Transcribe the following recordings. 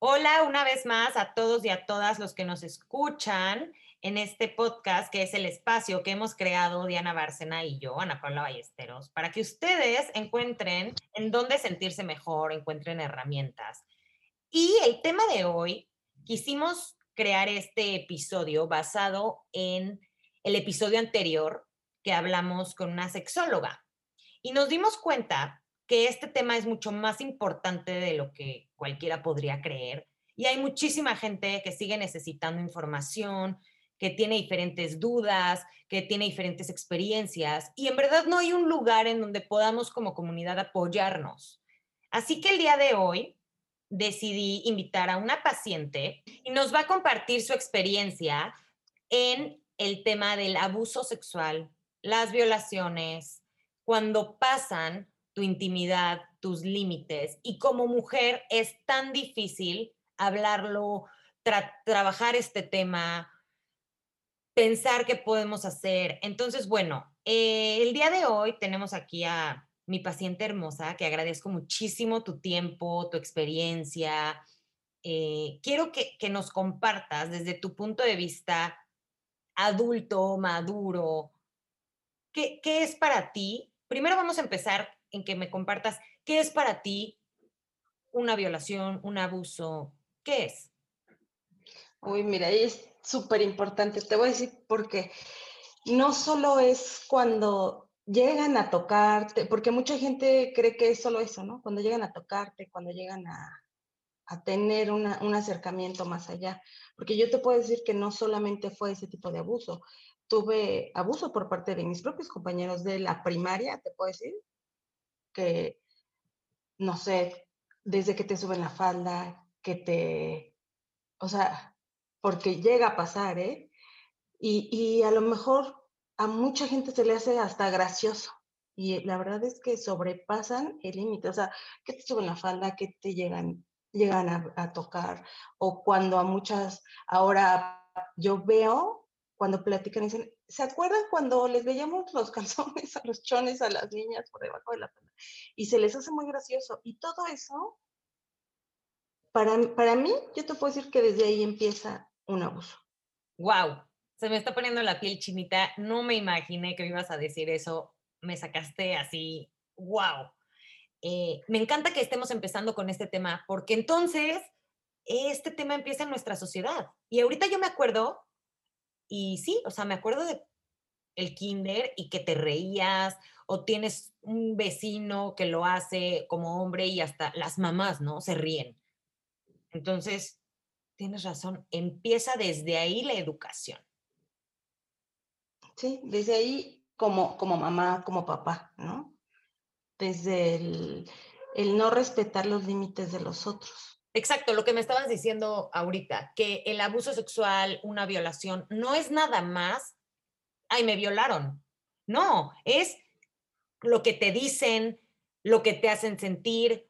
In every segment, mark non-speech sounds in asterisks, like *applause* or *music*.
Hola una vez más a todos y a todas los que nos escuchan en este podcast, que es el espacio que hemos creado Diana Bárcena y yo, Ana Paula Ballesteros, para que ustedes encuentren en dónde sentirse mejor, encuentren herramientas. Y el tema de hoy, quisimos crear este episodio basado en el episodio anterior que hablamos con una sexóloga. Y nos dimos cuenta que este tema es mucho más importante de lo que cualquiera podría creer. Y hay muchísima gente que sigue necesitando información, que tiene diferentes dudas, que tiene diferentes experiencias. Y en verdad no hay un lugar en donde podamos como comunidad apoyarnos. Así que el día de hoy decidí invitar a una paciente y nos va a compartir su experiencia en el tema del abuso sexual, las violaciones, cuando pasan tu intimidad, tus límites. Y como mujer es tan difícil hablarlo, trabajar este tema, pensar qué podemos hacer. Entonces, bueno, eh, el día de hoy tenemos aquí a mi paciente hermosa, que agradezco muchísimo tu tiempo, tu experiencia. Eh, quiero que, que nos compartas desde tu punto de vista adulto, maduro, ¿qué, ¿qué es para ti? Primero vamos a empezar en que me compartas qué es para ti una violación, un abuso, ¿qué es? Uy, mira, es súper importante. Te voy a decir porque no solo es cuando llegan a tocarte, porque mucha gente cree que es solo eso, ¿no? Cuando llegan a tocarte, cuando llegan a, a tener un acercamiento más allá. Porque yo te puedo decir que no solamente fue ese tipo de abuso, tuve abuso por parte de mis propios compañeros de la primaria, te puedo decir, no sé, desde que te suben la falda, que te, o sea, porque llega a pasar, ¿eh? Y, y a lo mejor a mucha gente se le hace hasta gracioso. Y la verdad es que sobrepasan el límite, o sea, que te suben la falda, que te llegan, llegan a tocar, o cuando a muchas, ahora yo veo cuando platican dicen, ¿se acuerdan cuando les veíamos los *laughs* calzones a los chones a las niñas por debajo de la falda? Y se les hace muy gracioso. Y todo eso, para, para mí, yo te puedo decir que desde ahí empieza un abuso. ¡Wow! Se me está poniendo la piel chinita. No me imaginé que me ibas a decir eso. Me sacaste así. ¡Wow! Eh, me encanta que estemos empezando con este tema, porque entonces este tema empieza en nuestra sociedad. Y ahorita yo me acuerdo y sí, o sea, me acuerdo de el kinder y que te reías o tienes un vecino que lo hace como hombre y hasta las mamás, ¿no? Se ríen. Entonces, tienes razón, empieza desde ahí la educación. Sí, desde ahí como, como mamá, como papá, ¿no? Desde el, el no respetar los límites de los otros. Exacto, lo que me estabas diciendo ahorita, que el abuso sexual, una violación, no es nada más, ay, me violaron. No, es lo que te dicen, lo que te hacen sentir,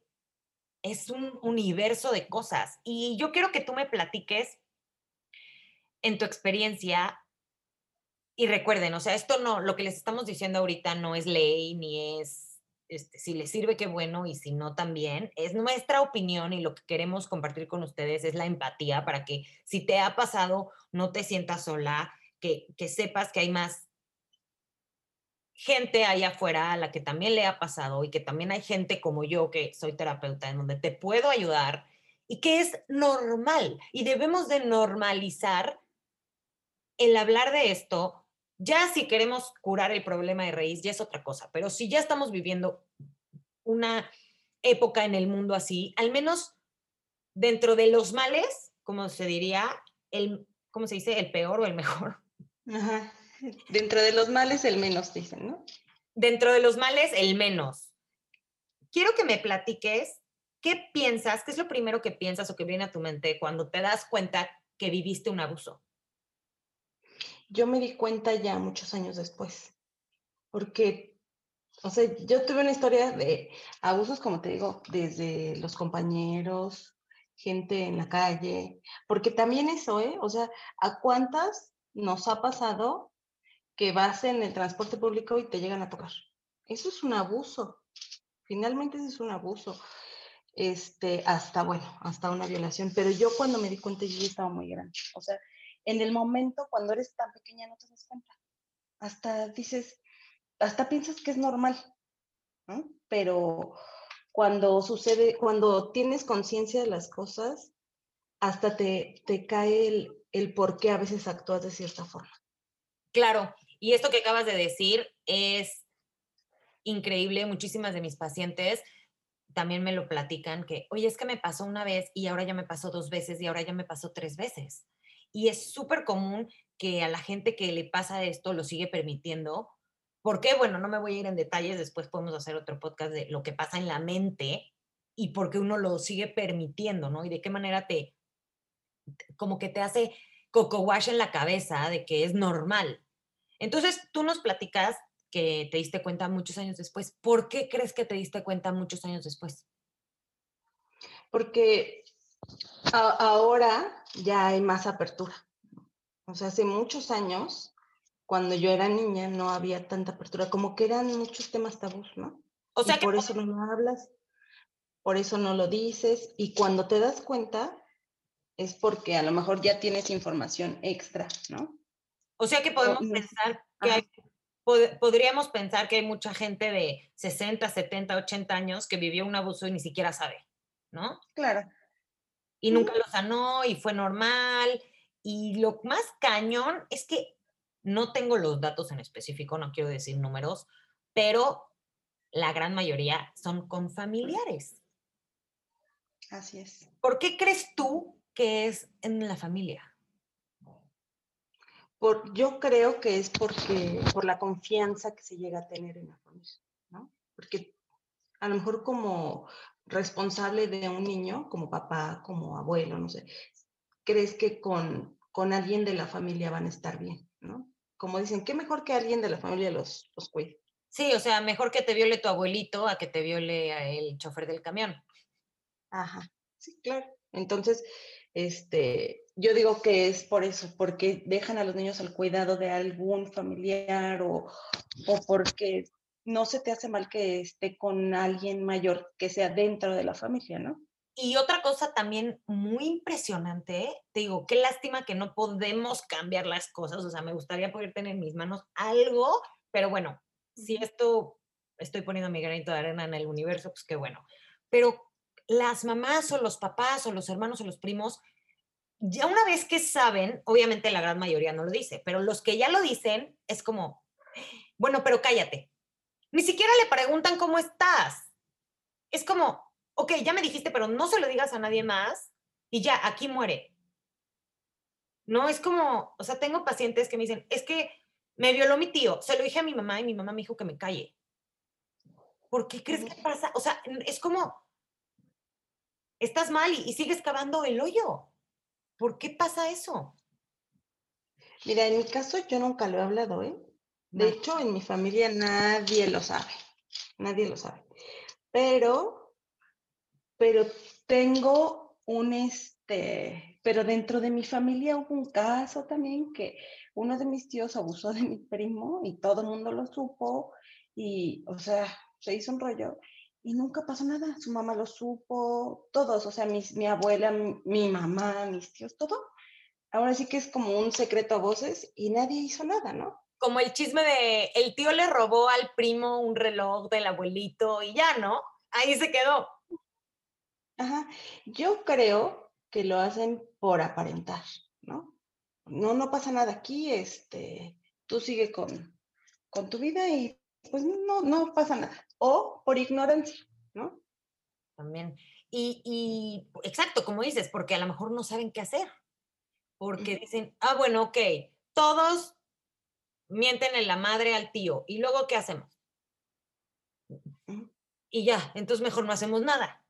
es un universo de cosas. Y yo quiero que tú me platiques en tu experiencia y recuerden, o sea, esto no, lo que les estamos diciendo ahorita no es ley ni es este, si les sirve, qué bueno, y si no, también. Es nuestra opinión y lo que queremos compartir con ustedes es la empatía para que si te ha pasado, no te sientas sola, que, que sepas que hay más gente allá afuera a la que también le ha pasado y que también hay gente como yo, que soy terapeuta, en donde te puedo ayudar y que es normal y debemos de normalizar el hablar de esto ya si queremos curar el problema de raíz, ya es otra cosa, pero si ya estamos viviendo una época en el mundo así, al menos dentro de los males, como se diría, el, ¿cómo se dice? El peor o el mejor. Ajá. Dentro de los males, el menos, dicen, ¿no? Dentro de los males, el menos. Quiero que me platiques qué piensas, qué es lo primero que piensas o que viene a tu mente cuando te das cuenta que viviste un abuso yo me di cuenta ya muchos años después, porque, o sea, yo tuve una historia de abusos, como te digo, desde los compañeros, gente en la calle, porque también eso, ¿eh? O sea, ¿a cuántas nos ha pasado que vas en el transporte público y te llegan a tocar? Eso es un abuso. Finalmente eso es un abuso. este, hasta, bueno, hasta una violación. Pero yo cuando me di cuenta, yo ya estaba muy grande. O sea, en el momento, cuando eres tan pequeña, no te das cuenta. Hasta dices, hasta piensas que es normal, ¿no? Pero cuando sucede, cuando tienes conciencia de las cosas, hasta te, te cae el, el por qué a veces actúas de cierta forma. Claro, y esto que acabas de decir es increíble. Muchísimas de mis pacientes también me lo platican que, oye, es que me pasó una vez y ahora ya me pasó dos veces y ahora ya me pasó tres veces. Y es súper común que a la gente que le pasa esto lo sigue permitiendo. ¿Por qué? Bueno, no me voy a ir en detalles, después podemos hacer otro podcast de lo que pasa en la mente y por qué uno lo sigue permitiendo, ¿no? Y de qué manera te, como que te hace coco wash en la cabeza de que es normal. Entonces, tú nos platicas que te diste cuenta muchos años después. ¿Por qué crees que te diste cuenta muchos años después? Porque ahora ya hay más apertura. O sea, hace muchos años, cuando yo era niña, no había tanta apertura, como que eran muchos temas tabús, ¿no? O sea, que por eso no lo hablas, por eso no lo dices, y cuando te das cuenta, es porque a lo mejor ya tienes información extra, ¿no? O sea que podemos pensar que hay podríamos pensar que hay mucha gente de 60, 70, 80 años que vivió un abuso y ni siquiera sabe, ¿no? Claro. Y nunca lo sanó y fue normal. Y lo más cañón es que no tengo los datos en específico, no quiero decir números, pero la gran mayoría son con familiares. Así es. ¿Por qué crees tú que es en la familia? yo creo que es porque, por la confianza que se llega a tener en la familia, ¿no? Porque a lo mejor como responsable de un niño, como papá, como abuelo, no sé, crees que con, con alguien de la familia van a estar bien, ¿no? Como dicen, qué mejor que alguien de la familia los, los cuide. Sí, o sea, mejor que te viole tu abuelito a que te viole el chofer del camión. Ajá, sí, claro. Entonces, este, yo digo que es por eso, porque dejan a los niños al cuidado de algún familiar o, o porque no se te hace mal que esté con alguien mayor que sea dentro de la familia, ¿no? Y otra cosa también muy impresionante, te digo, qué lástima que no podemos cambiar las cosas, o sea, me gustaría poder tener en mis manos algo, pero bueno, si esto estoy poniendo mi granito de arena en el universo, pues qué bueno. Pero las mamás o los papás o los hermanos o los primos ya una vez que saben, obviamente la gran mayoría no lo dice, pero los que ya lo dicen es como, bueno, pero cállate. Ni siquiera le preguntan cómo estás. Es como, ok, ya me dijiste, pero no se lo digas a nadie más y ya, aquí muere. No, es como, o sea, tengo pacientes que me dicen, es que me violó mi tío, se lo dije a mi mamá y mi mamá me dijo que me calle. ¿Por qué crees que pasa? O sea, es como, estás mal y, y sigues cavando el hoyo. ¿Por qué pasa eso? Mira, en mi caso yo nunca lo he hablado, ¿eh? De hecho, en mi familia nadie lo sabe, nadie lo sabe. Pero, pero tengo un, este, pero dentro de mi familia hubo un caso también que uno de mis tíos abusó de mi primo y todo el mundo lo supo y, o sea, se hizo un rollo y nunca pasó nada. Su mamá lo supo, todos, o sea, mi abuela, mi, mamá, mis tíos, todo. Ahora sí que es como un secreto a voces y nadie hizo nada, ¿no? Como el chisme de el tío le robó al primo un reloj del abuelito y ya, ¿no? Ahí se quedó. Ajá. Yo creo que lo hacen por aparentar, ¿no? No, no pasa nada aquí, este, tú sigue con, con tu vida y pues no, no pasa nada o por ignorancia, ¿no? También. Y, exacto, como dices, porque a lo mejor no saben qué hacer. Porque dicen, ah, bueno, ok, todos mienten en la madre al tío. ¿Y luego qué hacemos? Y ya, entonces mejor no hacemos nada.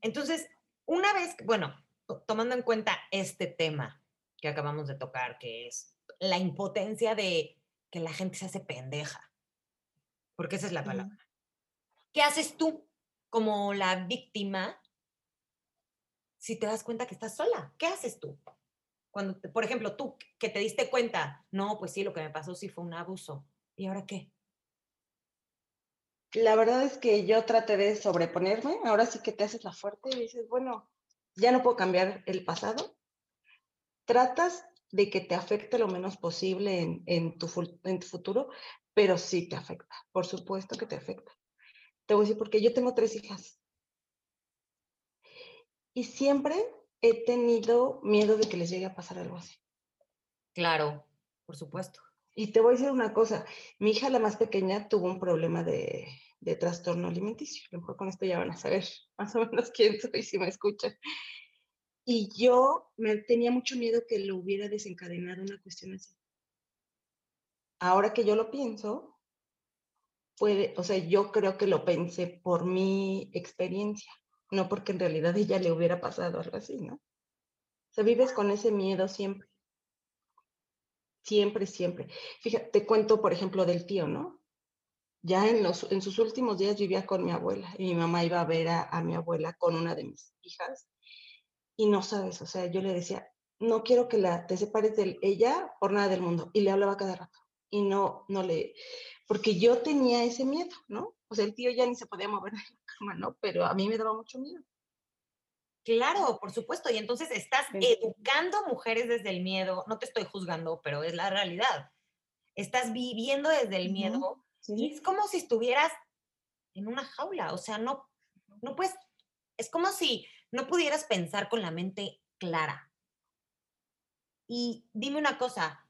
Entonces, una vez, bueno, tomando en cuenta este tema que acabamos de tocar, que es la impotencia de que la gente se hace pendeja porque esa es la palabra. ¿Qué haces tú como la víctima si te das cuenta que estás sola? ¿Qué haces tú? Cuando, por ejemplo, tú que te diste cuenta, no, pues sí, lo que me pasó sí fue un abuso. ¿Y ahora qué? la verdad es que yo traté de sobreponerme, ahora sí que te haces la fuerte y dices, bueno, ya no puedo cambiar el pasado. Tratas de que te afecte lo menos posible en, en, tu, en tu futuro, pero sí te afecta, por supuesto que te afecta. Te voy a decir, porque yo tengo tres hijas. Y siempre he tenido miedo de que les llegue a pasar algo así. Claro, por supuesto. Y te voy a decir una cosa, mi hija la más pequeña tuvo un problema de, de trastorno alimenticio. A lo mejor con esto ya van a saber *laughs* más o menos quién soy si me escuchan. Y yo me tenía mucho miedo que lo hubiera desencadenado una cuestión así. Ahora que yo lo pienso, puede, o sea, yo creo que lo pensé por mi experiencia, no porque en realidad ella le hubiera pasado algo así, ¿no? O sea, vives con ese miedo siempre. Siempre, siempre. Fíjate, te cuento, por ejemplo, del tío, ¿no? Ya en, los, en sus últimos días vivía con mi abuela y mi mamá iba a ver a, a mi abuela con una de mis hijas y no sabes, o sea, yo le decía, no quiero que la, te separes de ella por nada del mundo y le hablaba cada rato y no, no le, porque yo tenía ese miedo, ¿no? O sea, el tío ya ni se podía mover cama, ¿no? Pero a mí me daba mucho miedo. Claro, por supuesto. Y entonces estás educando mujeres desde el miedo. No te estoy juzgando, pero es la realidad. Estás viviendo desde el miedo y es como si estuvieras en una jaula. O sea, no, no puedes. Es como si no pudieras pensar con la mente clara. Y dime una cosa,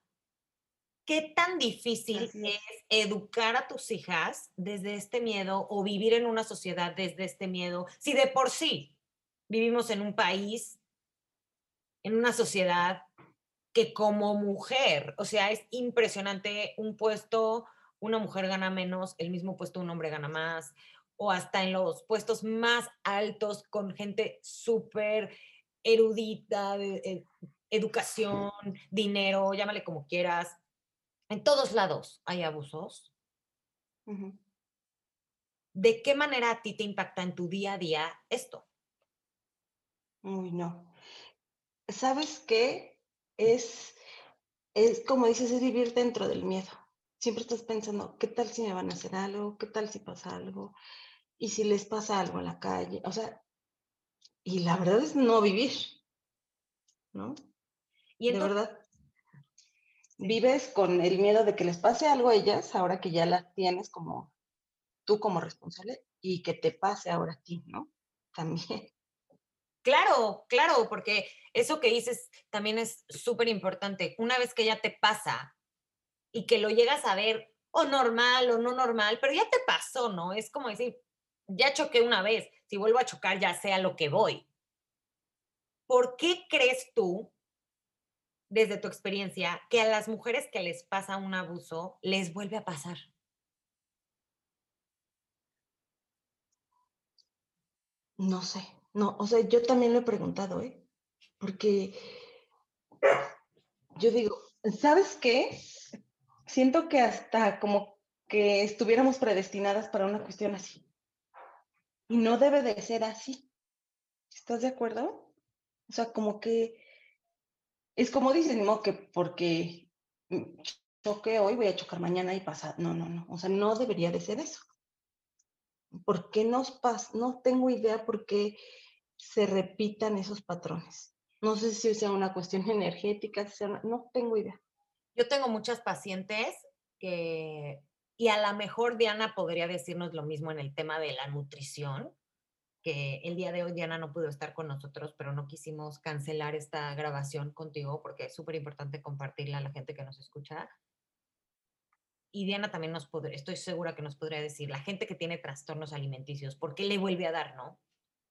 ¿qué tan difícil es. educar a tus hijas desde este miedo o vivir en una sociedad desde este miedo? Si de por sí vivimos en un país, en una sociedad que como mujer, o sea, es impresionante un puesto, una mujer gana menos, el mismo puesto un hombre gana más, o hasta en los puestos más altos con gente súper erudita, de, eh, educación, dinero, llámale como quieras, en todos lados hay abusos. ¿De qué manera a ti te impacta en tu día a día esto? Uy, no. ¿Sabes qué? Es, es como dices, es vivir dentro del miedo. Siempre estás pensando, ¿qué tal si me van a hacer algo? ¿Qué tal si pasa algo? ¿Y si les pasa algo en la calle? O sea, y la verdad es no vivir, ¿no? Y de verdad vives con el miedo de que les pase algo a ellas, ahora que ya las tienes como tú como responsable, y que te pase ahora a ti, ¿no? *laughs* También. Claro, claro, porque eso que dices también es súper importante. Una vez que ya te pasa y que lo llegas a ver o normal o no normal, pero ya te pasó, ¿no? Es como decir, ya choqué una vez, si vuelvo a chocar ya sea lo que voy. ¿Por qué crees tú desde tu experiencia, que a las mujeres que les pasa un abuso les vuelve a pasar? No sé, no, o sea, yo también lo he preguntado, ¿eh? Porque yo digo, ¿sabes qué? Siento que hasta como que estuviéramos predestinadas para una cuestión así. Y no debe de ser así. ¿Estás de acuerdo? O sea, como que es como dicen, no, que porque choque hoy, voy a chocar mañana y pasa. No, no, no. O sea, no debería de ser eso. ¿Por qué nos pasa? No tengo idea por qué se repitan esos patrones. No sé si sea una cuestión energética, no tengo idea. Yo tengo muchas pacientes que, y a lo mejor Diana podría decirnos lo mismo en el tema de la nutrición, que el día de hoy Diana no pudo estar con nosotros, pero no quisimos cancelar esta grabación contigo porque es súper importante compartirla a la gente que nos escucha. Y Diana también nos podría, estoy segura que nos podría decir, la gente que tiene trastornos alimenticios, ¿por qué le vuelve a dar, no?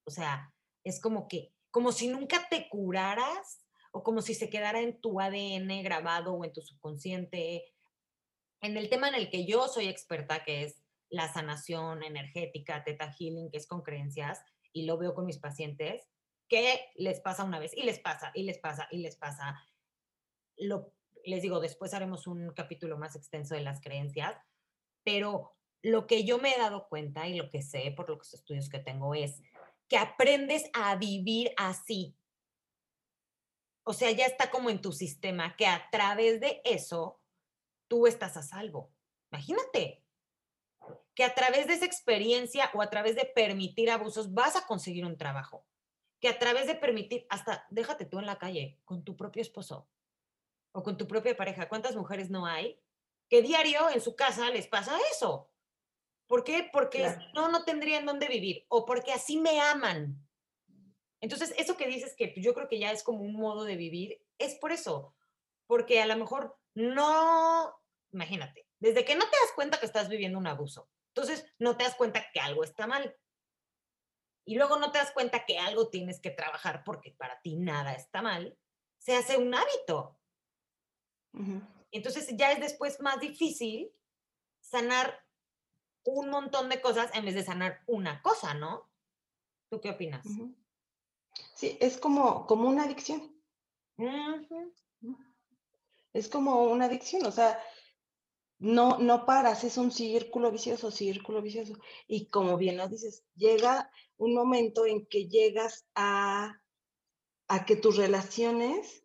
O sea, es como que, como si nunca te curaras o como si se quedara en tu ADN grabado o en tu subconsciente. En el tema en el que yo soy experta, que es la sanación energética, teta healing, que es con creencias, y lo veo con mis pacientes, que les pasa una vez y les pasa y les pasa y les pasa. Lo, les digo, después haremos un capítulo más extenso de las creencias, pero lo que yo me he dado cuenta y lo que sé por los estudios que tengo es que aprendes a vivir así. O sea, ya está como en tu sistema, que a través de eso tú estás a salvo. Imagínate, que a través de esa experiencia o a través de permitir abusos vas a conseguir un trabajo, que a través de permitir, hasta déjate tú en la calle con tu propio esposo o con tu propia pareja, ¿cuántas mujeres no hay que diario en su casa les pasa eso? ¿Por qué? Porque no, no tendrían dónde vivir o porque así me aman. Entonces, eso que dices que yo creo que ya es como un modo de vivir, es por eso, porque a lo mejor no, imagínate, desde que no te das cuenta que estás viviendo un abuso, entonces no te das cuenta que algo está mal. Y luego no te das cuenta que algo tienes que trabajar porque para ti nada está mal, se hace un hábito. Entonces ya es después más difícil sanar un montón de cosas en vez de sanar una cosa, ¿no? ¿Tú qué opinas? Sí, es como, como una adicción. Es como una adicción, o sea, no, no paras, es un círculo vicioso, círculo vicioso. Y como bien lo dices, llega un momento en que llegas a, a que tus relaciones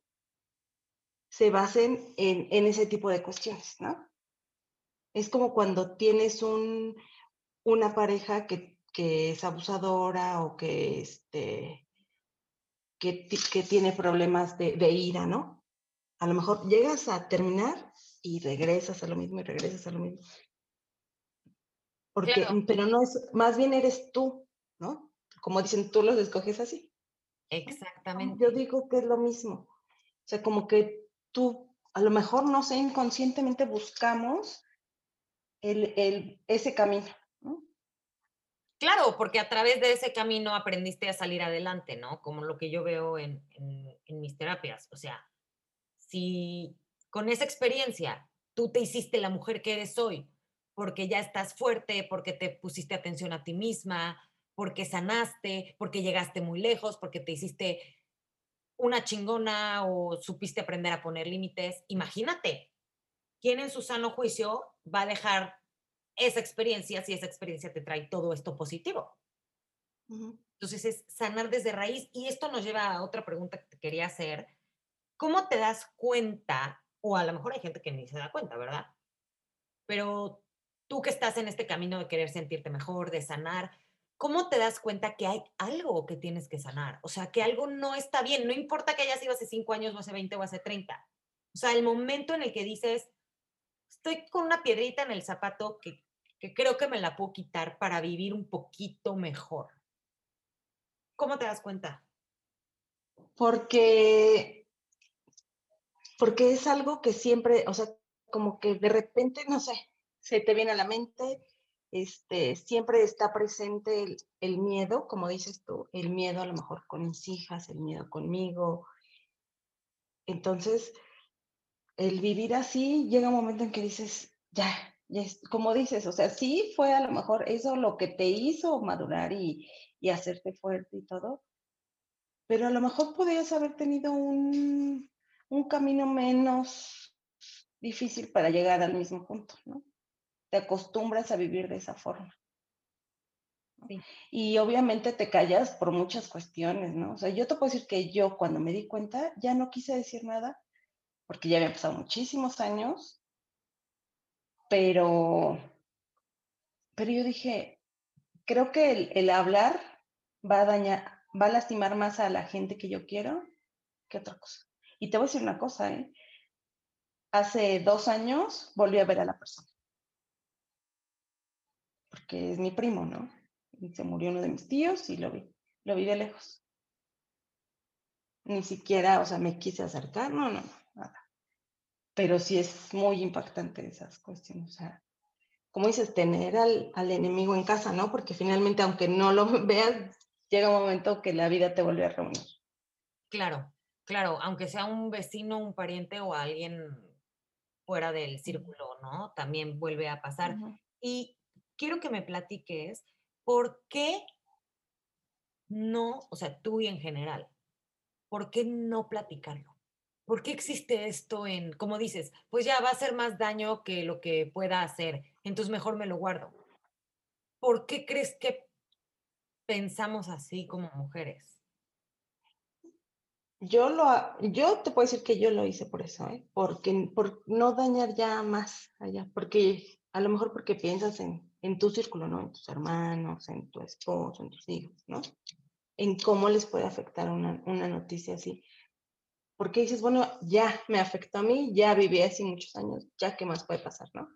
se basen en, en, ese tipo de cuestiones, ¿no? Es como cuando tienes un, una pareja que, que es abusadora o que, este, que, que tiene problemas de, de ira, ¿no? A lo mejor llegas a terminar y regresas a lo mismo y regresas a lo mismo. Porque, pero no es, más bien eres tú, ¿no? Como dicen, tú los escoges así. Exactamente. Yo digo que es lo mismo. O sea, como que tú, a lo mejor, no sé, inconscientemente buscamos el, el, ese camino, ¿no? Claro, porque a través de ese camino aprendiste a salir adelante, ¿no? Como lo que yo veo en, en, en mis terapias. O sea, si con esa experiencia tú te hiciste la mujer que eres hoy, porque ya estás fuerte, porque te pusiste atención a ti misma, porque sanaste, porque llegaste muy lejos, porque te hiciste una chingona o supiste aprender a poner límites. Imagínate, ¿quién en su sano juicio va a dejar esa experiencia si esa experiencia te trae todo esto positivo? Entonces es sanar desde raíz. Y esto nos lleva a otra pregunta que te quería hacer. ¿Cómo te das cuenta o a lo mejor hay gente que ni se da cuenta, ¿verdad? Pero tú que estás en este camino de querer sentirte mejor, de sanar, ¿cómo te das cuenta que hay algo que tienes que sanar? O sea, que algo no está bien, no importa que hayas sido hace 5 años o hace 20 o hace 30. O sea, el momento en el que dices, estoy con una piedrita en el zapato que, que creo que me la puedo quitar para vivir un poquito mejor. ¿Cómo te das cuenta? Porque porque es algo que siempre, o sea, como que de repente, no sé, se te viene a la mente, este, siempre está presente el, miedo, como dices tú, el miedo a lo mejor con mis hijas, el miedo conmigo. Entonces, el vivir así llega un momento en que dices, ya, ya como dices, o sea, sí fue a lo mejor eso lo que te hizo madurar y, y hacerte fuerte y todo, pero a lo mejor podrías haber tenido un, un camino menos difícil para llegar al mismo punto, ¿no? Te acostumbras a vivir de esa forma. Y obviamente te callas por muchas cuestiones, ¿no? O sea, yo te puedo decir que yo cuando me di cuenta ya no quise decir nada, porque ya había pasado muchísimos años, pero, pero yo dije, creo que el, el hablar va a dañar, va a lastimar más a la gente que yo quiero que otra cosa. Y te voy a decir una cosa, ¿eh? Hace dos años volví a ver a la persona. Porque es mi primo, ¿no? Y se murió uno de mis tíos y lo vi. Lo vi de lejos. Ni siquiera, o sea, me quise acercar, no, no, nada. Pero sí es muy impactante esas cuestiones. O sea, como dices, tener al, al enemigo en casa, ¿no? Porque finalmente, aunque no lo *laughs* veas, llega un momento que la vida te vuelve a reunir. Claro, claro, aunque sea un vecino, un pariente o alguien fuera del círculo, ¿no? También vuelve a pasar. Y quiero que me platiques por qué no, o sea, tú y en general, ¿por qué no platicarlo? ¿Por qué existe esto en, como dices, pues ya va a hacer más daño que lo que pueda hacer, entonces mejor me lo guardo? ¿Por qué crees que pensamos así como mujeres? Yo, lo, yo te puedo decir que yo lo hice por eso, ¿eh? Porque, por no dañar ya más allá, porque A lo mejor porque piensas en, en tu círculo, ¿no? En tus hermanos, en tu esposo, en tus hijos, ¿no? En cómo les puede afectar una, una noticia así. Porque dices, bueno, ya me afectó a mí, ya viví así muchos años, ya qué más puede pasar, ¿no?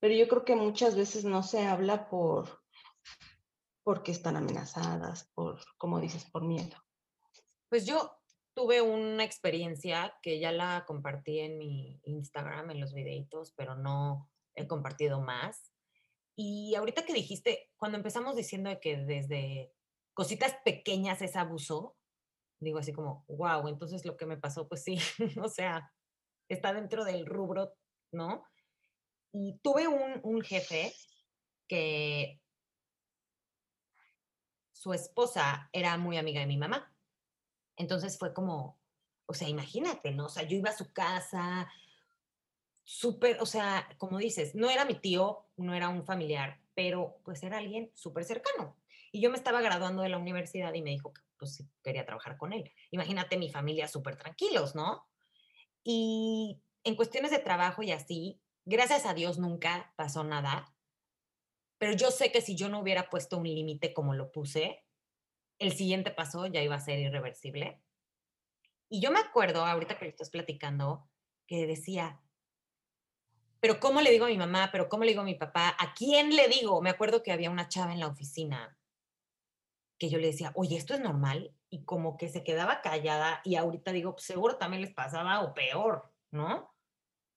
Pero yo creo que muchas veces no se habla por porque están amenazadas, por, como dices, por miedo. Pues yo tuve una experiencia que ya la compartí en mi Instagram, en los videitos, pero no he compartido más. Y ahorita que dijiste, cuando empezamos diciendo que desde cositas pequeñas es abuso, digo así como, wow, entonces lo que me pasó, pues sí, *laughs* o sea, está dentro del rubro, ¿no? Y tuve un, un jefe que su esposa era muy amiga de mi mamá. Entonces fue como, o sea, imagínate, ¿no? O sea, yo iba a su casa, súper, o sea, como dices, no era mi tío, no era un familiar, pero pues era alguien súper cercano. Y yo me estaba graduando de la universidad y me dijo que pues quería trabajar con él. Imagínate mi familia súper tranquilos, ¿no? Y en cuestiones de trabajo y así, gracias a Dios nunca pasó nada, pero yo sé que si yo no hubiera puesto un límite como lo puse, el siguiente paso ya iba a ser irreversible. Y yo me acuerdo, ahorita que le estás platicando, que decía, pero ¿cómo le digo a mi mamá? ¿Pero cómo le digo a mi papá? ¿A quién le digo? Me acuerdo que había una chava en la oficina que yo le decía, oye, ¿esto es normal? Y como que se quedaba callada y ahorita digo, pues seguro también les pasaba o peor, ¿no?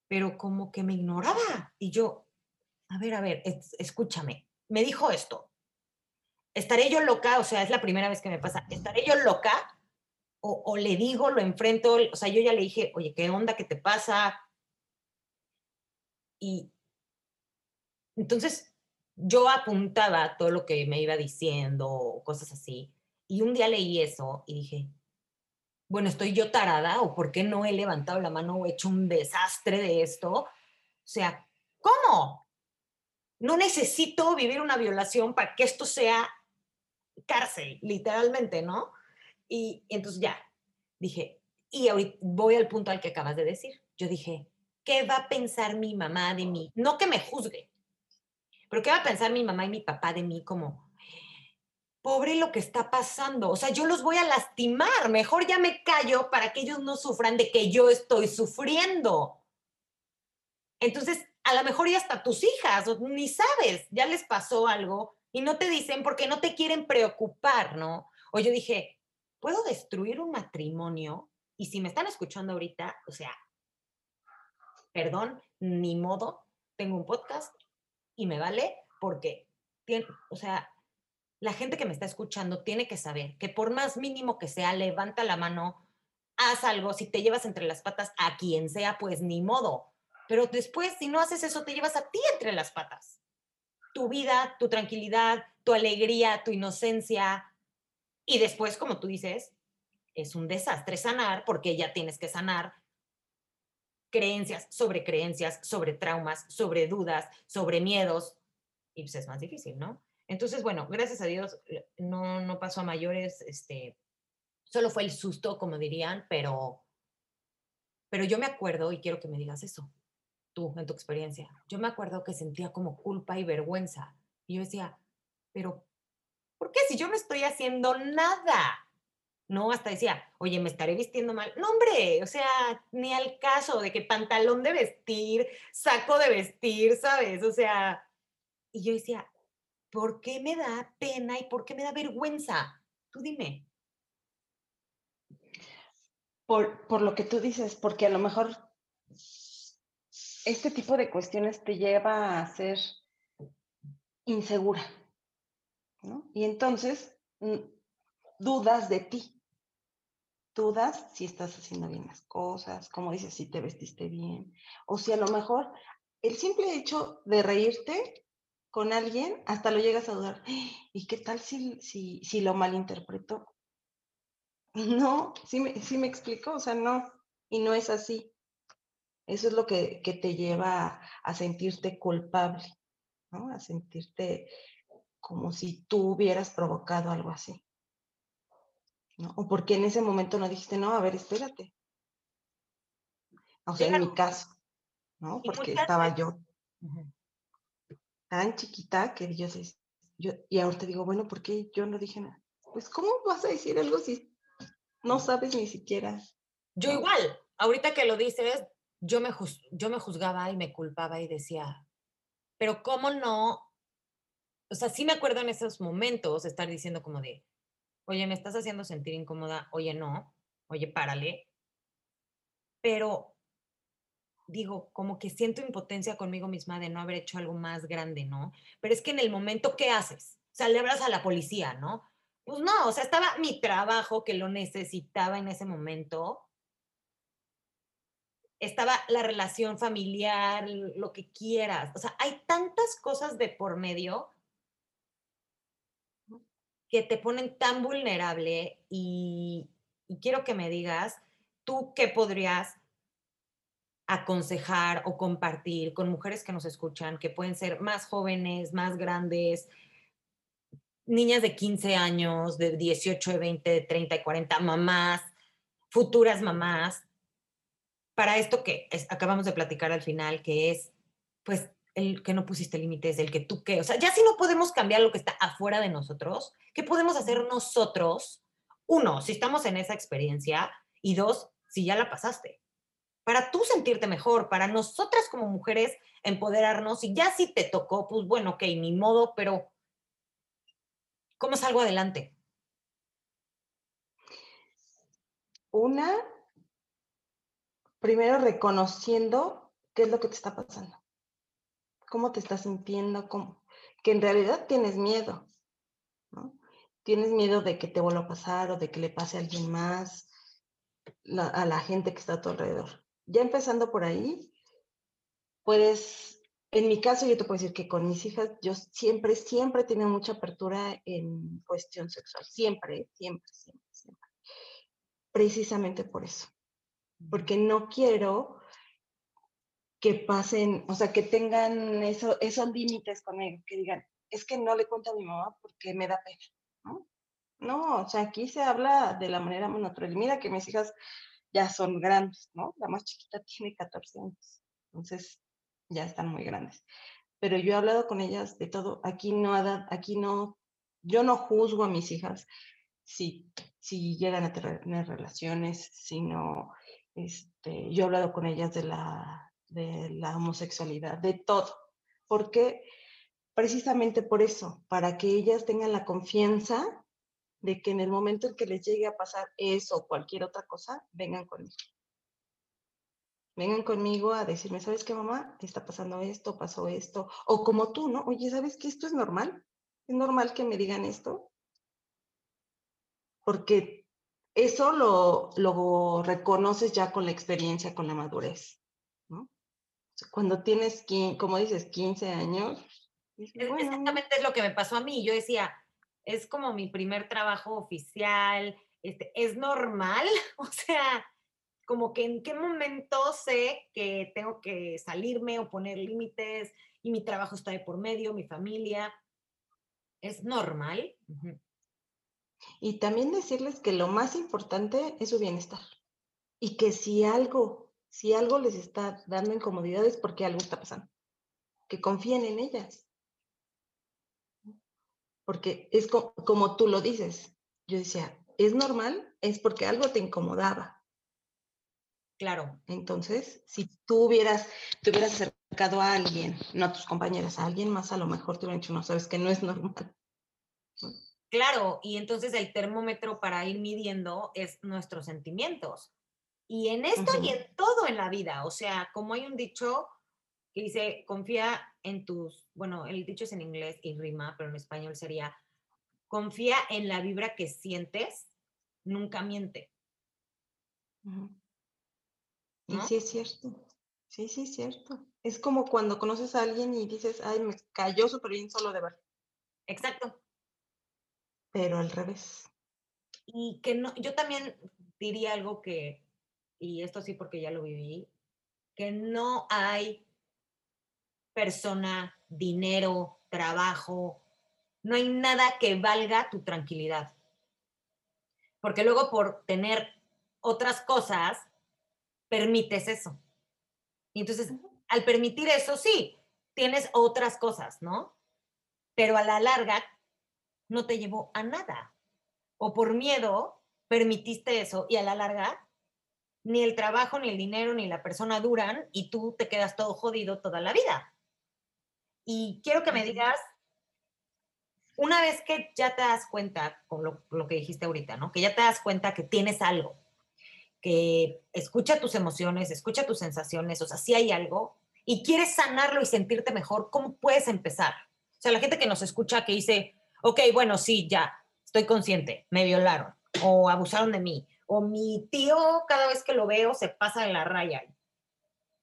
Pero como que me ignoraba y yo, a ver, a ver, escúchame, me dijo esto. ¿Estaré yo loca? O sea, es la primera vez que me pasa. ¿Estaré yo loca? O, le digo, lo enfrento, o sea, yo ya le dije, oye, ¿qué onda? ¿Qué te pasa? Y entonces yo apuntaba todo lo que me iba diciendo, cosas así. Y un día leí eso y dije, bueno, ¿estoy yo tarada o por qué no he levantado la mano o he hecho un desastre de esto? O sea, ¿cómo? no necesito vivir una violación para que esto sea cárcel, literalmente, ¿no? Y, entonces ya, dije, y ahorita voy al punto al que acabas de decir. Yo dije, ¿qué va a pensar mi mamá de mí? No que me juzgue, pero ¿qué va a pensar mi mamá y mi papá de mí como, pobre lo que está pasando? O sea, yo los voy a lastimar, mejor ya me callo para que ellos no sufran de que yo estoy sufriendo. Entonces, a lo mejor ya hasta tus hijas, ni sabes, ya les pasó algo y no te dicen porque no te quieren preocupar, ¿no? O yo dije, ¿puedo destruir un matrimonio? Y si me están escuchando ahorita, o sea, perdón, ni modo, tengo un podcast y me vale porque, tiene, o sea, la gente que me está escuchando tiene que saber que por más mínimo que sea, levanta la mano, haz algo, si te llevas entre las patas a quien sea, pues ni modo, pero después, si no haces eso, te llevas a ti entre las patas. Tu vida, tu tranquilidad, tu alegría, tu inocencia. Y después, como tú dices, es un desastre sanar porque ya tienes que sanar creencias sobre creencias, sobre traumas, sobre dudas, sobre miedos. Y pues es más difícil, ¿no? Entonces, bueno, gracias a Dios no, no pasó a mayores, este, solo fue el susto, como dirían, pero, pero yo me acuerdo y quiero que me digas eso tú, en tu experiencia. Yo me acuerdo que sentía como culpa y vergüenza. Y yo decía, pero, ¿por qué si yo no estoy haciendo nada? No, hasta decía, oye, me estaré vistiendo mal. No, hombre, o sea, ni al caso de que pantalón de vestir, saco de vestir, ¿sabes? O sea, y yo decía, ¿por qué me da pena y por qué me da vergüenza? Tú dime. Por, por lo que tú dices, porque a lo mejor este tipo de cuestiones te lleva a ser insegura. Y entonces mm, dudas de ti, dudas si estás haciendo bien las cosas, como dices, si te vestiste bien, o si a lo mejor el simple hecho de reírte con alguien, hasta lo llegas a dudar, ¿y qué tal si, si, si lo malinterpretó? *laughs* No, sí me, sí me explico, o sea, no, y no es así. Eso es lo que, te lleva a, sentirte culpable, ¿no? A sentirte como si tú hubieras provocado algo así. ¿no? O porque en ese momento no dijiste, no, a ver, espérate. O sea, en mi caso, ¿no? Porque estaba yo tan chiquita que yo, yo, y ahora te digo, bueno, ¿por qué yo no dije nada? Pues, ¿cómo vas a decir algo si no sabes ni siquiera? Yo igual, ahorita que lo dices, yo me, yo me juzgaba y me culpaba y decía, pero ¿cómo no? O sea, sí me acuerdo en esos momentos estar diciendo como de, oye, me estás haciendo sentir incómoda, oye, no, oye, párale. Pero digo, como que siento impotencia conmigo misma de no haber hecho algo más grande, ¿no? Pero es que en el momento, ¿qué haces? O a la policía, ¿no? Pues no, o sea, estaba mi trabajo que lo necesitaba en ese momento. Estaba la relación familiar, lo que quieras. O sea, hay tantas cosas de por medio que te ponen tan vulnerable y, y quiero que me digas, ¿tú qué podrías aconsejar o compartir con mujeres que nos escuchan, que pueden ser más jóvenes, más grandes, niñas de 15 años, de 18, de 20, de 30 y 40, mamás, futuras mamás, para esto que acabamos de platicar al final, que es, pues, el que no pusiste límites, el que tú qué, o sea, ya si no podemos cambiar lo que está afuera de nosotros, ¿qué podemos hacer nosotros? Uno, si estamos en esa experiencia, y dos, si ya la pasaste para tú sentirte mejor, para nosotras como mujeres empoderarnos y ya si te tocó, pues bueno, ok, ni modo, pero ¿cómo salgo adelante? Una, primero reconociendo qué es lo que te está pasando, cómo te estás sintiendo, cómo, que en realidad tienes miedo. Tienes miedo de que te vuelva a pasar o de que le pase a alguien más, a la gente que está a tu alrededor ya empezando por ahí, puedes, en mi caso yo te puedo decir que con mis hijas yo siempre, siempre he mucha apertura en cuestión sexual, siempre, siempre, siempre, siempre. Precisamente por eso, porque no quiero que pasen, o sea, que tengan eso, esos límites conmigo, que digan, es que no le cuento a mi mamá porque me da pena, ¿no? No, o sea, aquí se habla de la manera más natural. Mira que mis hijas ya son grandes, ¿no? La más chiquita tiene 14 años, entonces ya están muy grandes. Pero yo he hablado con ellas de todo. Aquí no, aquí no, yo no juzgo a mis hijas si, si llegan a tener relaciones, sino, este, yo he hablado con ellas de la, de la homosexualidad, de todo. porque Precisamente por eso, para que ellas tengan la confianza de que en el momento en que les llegue a pasar eso o cualquier otra cosa, vengan conmigo. Vengan conmigo a decirme, ¿sabes qué, mamá? Está pasando esto, pasó esto. O como tú, ¿no? Oye, ¿sabes que esto es normal? ¿Es normal que me digan esto? Porque eso lo, lo reconoces ya con la experiencia, con la madurez, ¿no? Cuando tienes, como dices, 15 años. Exactamente es lo que me pasó a mí. Yo decía, es como mi primer trabajo oficial, este, es normal, *laughs* o sea, como que en qué momento sé que tengo que salirme o poner límites y mi trabajo está de por medio, mi familia, es normal. Y también decirles que lo más importante es su bienestar y que si algo, si algo les está dando incomodidad es porque algo está pasando, que confíen en ellas porque es como tú lo dices. Yo decía, es normal, es porque algo te incomodaba. Claro. Entonces, si tú hubieras, te hubieras acercado a alguien, no a tus compañeras, a alguien más, a lo mejor te hubieran dicho, no, sabes que no es normal. Claro, y entonces el termómetro para ir midiendo es nuestros sentimientos. Y en esto y en todo en la vida, o sea, como hay un dicho que dice, confía en tus, bueno, el dicho es en inglés y rima, pero en español sería, confía en la vibra que sientes, nunca miente. Y sí es cierto, sí, sí es cierto. Es como cuando conoces a alguien y dices, ay, me cayó súper bien solo de ver. Exacto. Pero al revés. Y que no, yo también diría algo que, y esto sí porque ya lo viví, que no hay persona, dinero, trabajo, no hay nada que valga tu tranquilidad. Porque luego por tener otras cosas, permites eso. Y entonces, al permitir eso, sí, tienes otras cosas, ¿no? Pero a la larga no te llevó a nada. O por miedo permitiste eso y a la larga ni el trabajo, ni el dinero, ni la persona duran y tú te quedas todo jodido toda la vida. Y quiero que me digas, una vez que ya te das cuenta, con lo, lo, que dijiste ahorita, ¿no? Que ya te das cuenta que tienes algo, que escucha tus emociones, escucha tus sensaciones, o sea, si hay algo, y quieres sanarlo y sentirte mejor, ¿cómo puedes empezar? O sea, la gente que nos escucha que dice, ok, bueno, sí, ya, estoy consciente, me violaron o abusaron de mí, o mi tío cada vez que lo veo se pasa de la raya.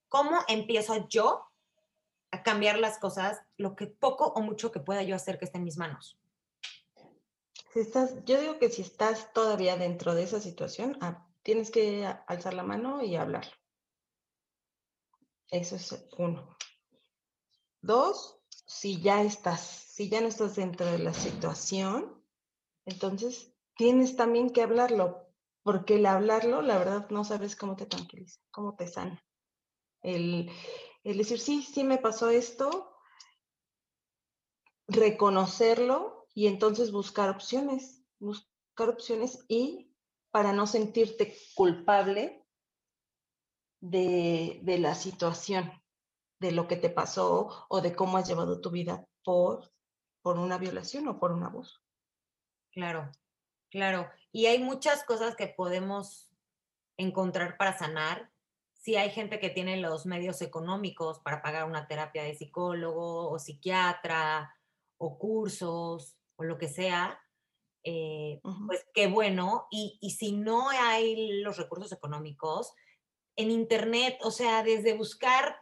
¿Cómo empiezo yo a cambiar las cosas, lo que poco o mucho que pueda yo hacer que esté en mis manos? Si estás, yo digo que si estás todavía dentro de esa situación, ah, tienes que alzar la mano y hablar. Eso es uno. Dos, si ya estás, si ya no estás dentro de la situación, entonces tienes también que hablarlo, porque el hablarlo, la verdad, no sabes cómo te tranquiliza, cómo te sana. El, decir, sí, sí me pasó esto, reconocerlo y entonces buscar opciones, buscar opciones y para no sentirte culpable de, de, la situación, de lo que te pasó o de cómo has llevado tu vida por, por una violación o por un abuso. Claro, claro. Y hay muchas cosas que podemos encontrar para sanar. Si hay gente que tiene los medios económicos para pagar una terapia de psicólogo o psiquiatra o cursos o lo que sea, eh, pues qué bueno. Y, y si no hay los recursos económicos, en internet, o sea, desde buscar,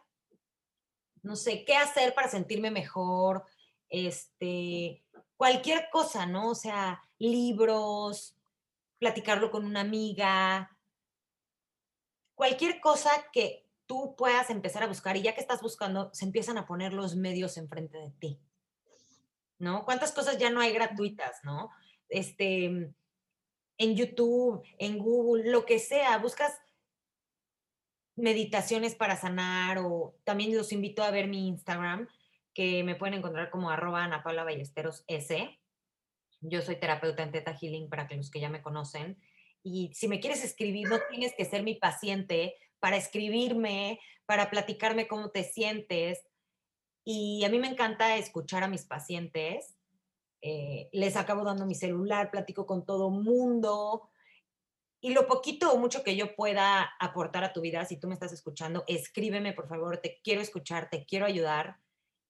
no sé, qué hacer para sentirme mejor, este, cualquier cosa, ¿no? O sea, libros, platicarlo con una amiga, cualquier cosa que tú puedas empezar a buscar y ya que estás buscando, se empiezan a poner los medios enfrente de ti. ¿No? ¿Cuántas cosas ya no hay gratuitas, ¿no? Este, en YouTube, en Google, lo que sea, buscas meditaciones para sanar o también los invito a ver mi Instagram, que me pueden encontrar como arroba Ana Paula Ballesteros S. Yo soy terapeuta en Teta Healing para que los que ya me conocen. Y si me quieres escribir, no tienes que ser mi paciente para escribirme, para platicarme cómo te sientes. Y a mí me encanta escuchar a mis pacientes. Eh, les acabo dando mi celular, platico con todo mundo. Y lo poquito o mucho que yo pueda aportar a tu vida, si tú me estás escuchando, escríbeme, por favor. Te quiero escuchar, te quiero ayudar.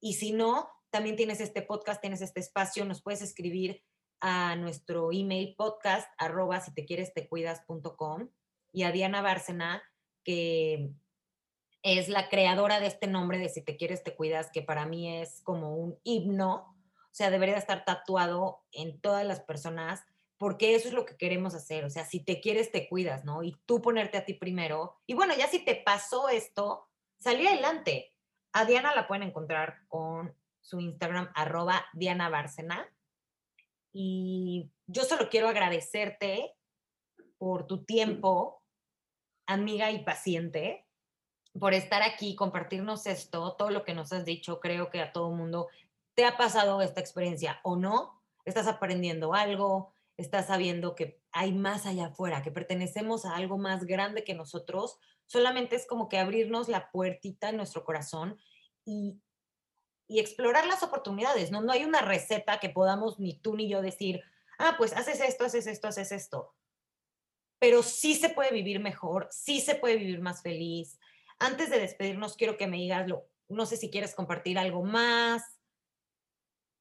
Y si no, también tienes este podcast, tienes este espacio, nos puedes escribir a nuestro email podcast arroba si te quieres te cuidas.com y a Diana Bárcena, que es la creadora de este nombre de Si te quieres te cuidas, que para mí es como un himno, o sea, debería estar tatuado en todas las personas, porque eso es lo que queremos hacer, o sea, si te quieres te cuidas, ¿no? Y tú ponerte a ti primero. Y bueno, ya si te pasó esto, salí adelante. A Diana la pueden encontrar con su Instagram arroba Diana Bárcena y yo solo quiero agradecerte por tu tiempo, amiga y paciente, por estar aquí, compartirnos esto, todo lo que nos has dicho. Creo que a todo mundo te ha pasado esta experiencia o no. Estás aprendiendo algo, estás sabiendo que hay más allá afuera, que pertenecemos a algo más grande que nosotros. Solamente es como que abrirnos la puertita en nuestro corazón y y explorar las oportunidades, ¿no? No hay una receta que podamos ni tú ni yo decir, ah, pues haces esto, haces esto, haces esto. Pero sí se puede vivir mejor, sí se puede vivir más feliz. Antes de despedirnos, quiero que me digas, lo, no sé si quieres compartir algo más.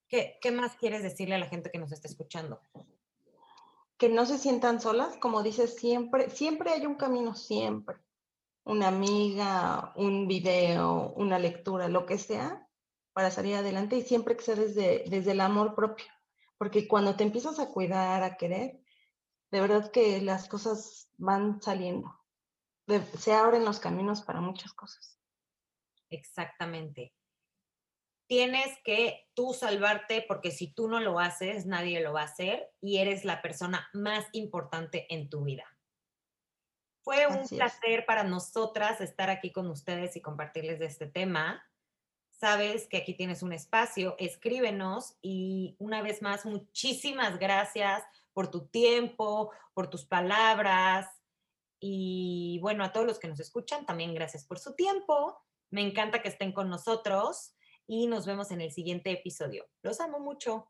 ¿Qué, ¿Qué más quieres decirle a la gente que nos está escuchando? Que no se sientan solas, como dices, siempre, siempre hay un camino, siempre. Una amiga, un video, una lectura, lo que sea, para salir adelante y siempre que sea desde, desde el amor propio, porque cuando te empiezas a cuidar, a querer, de verdad que las cosas van saliendo, se abren los caminos para muchas cosas. Exactamente. Tienes que tú salvarte porque si tú no lo haces, nadie lo va a hacer y eres la persona más importante en tu vida. Fue un placer para nosotras estar aquí con ustedes y compartirles de este tema. sabes que aquí tienes un espacio, escríbenos y una vez más, muchísimas gracias por tu tiempo, por tus palabras y bueno, a todos los que nos escuchan, también gracias por su tiempo. Me encanta que estén con nosotros y nos vemos en el siguiente episodio. Los amo mucho.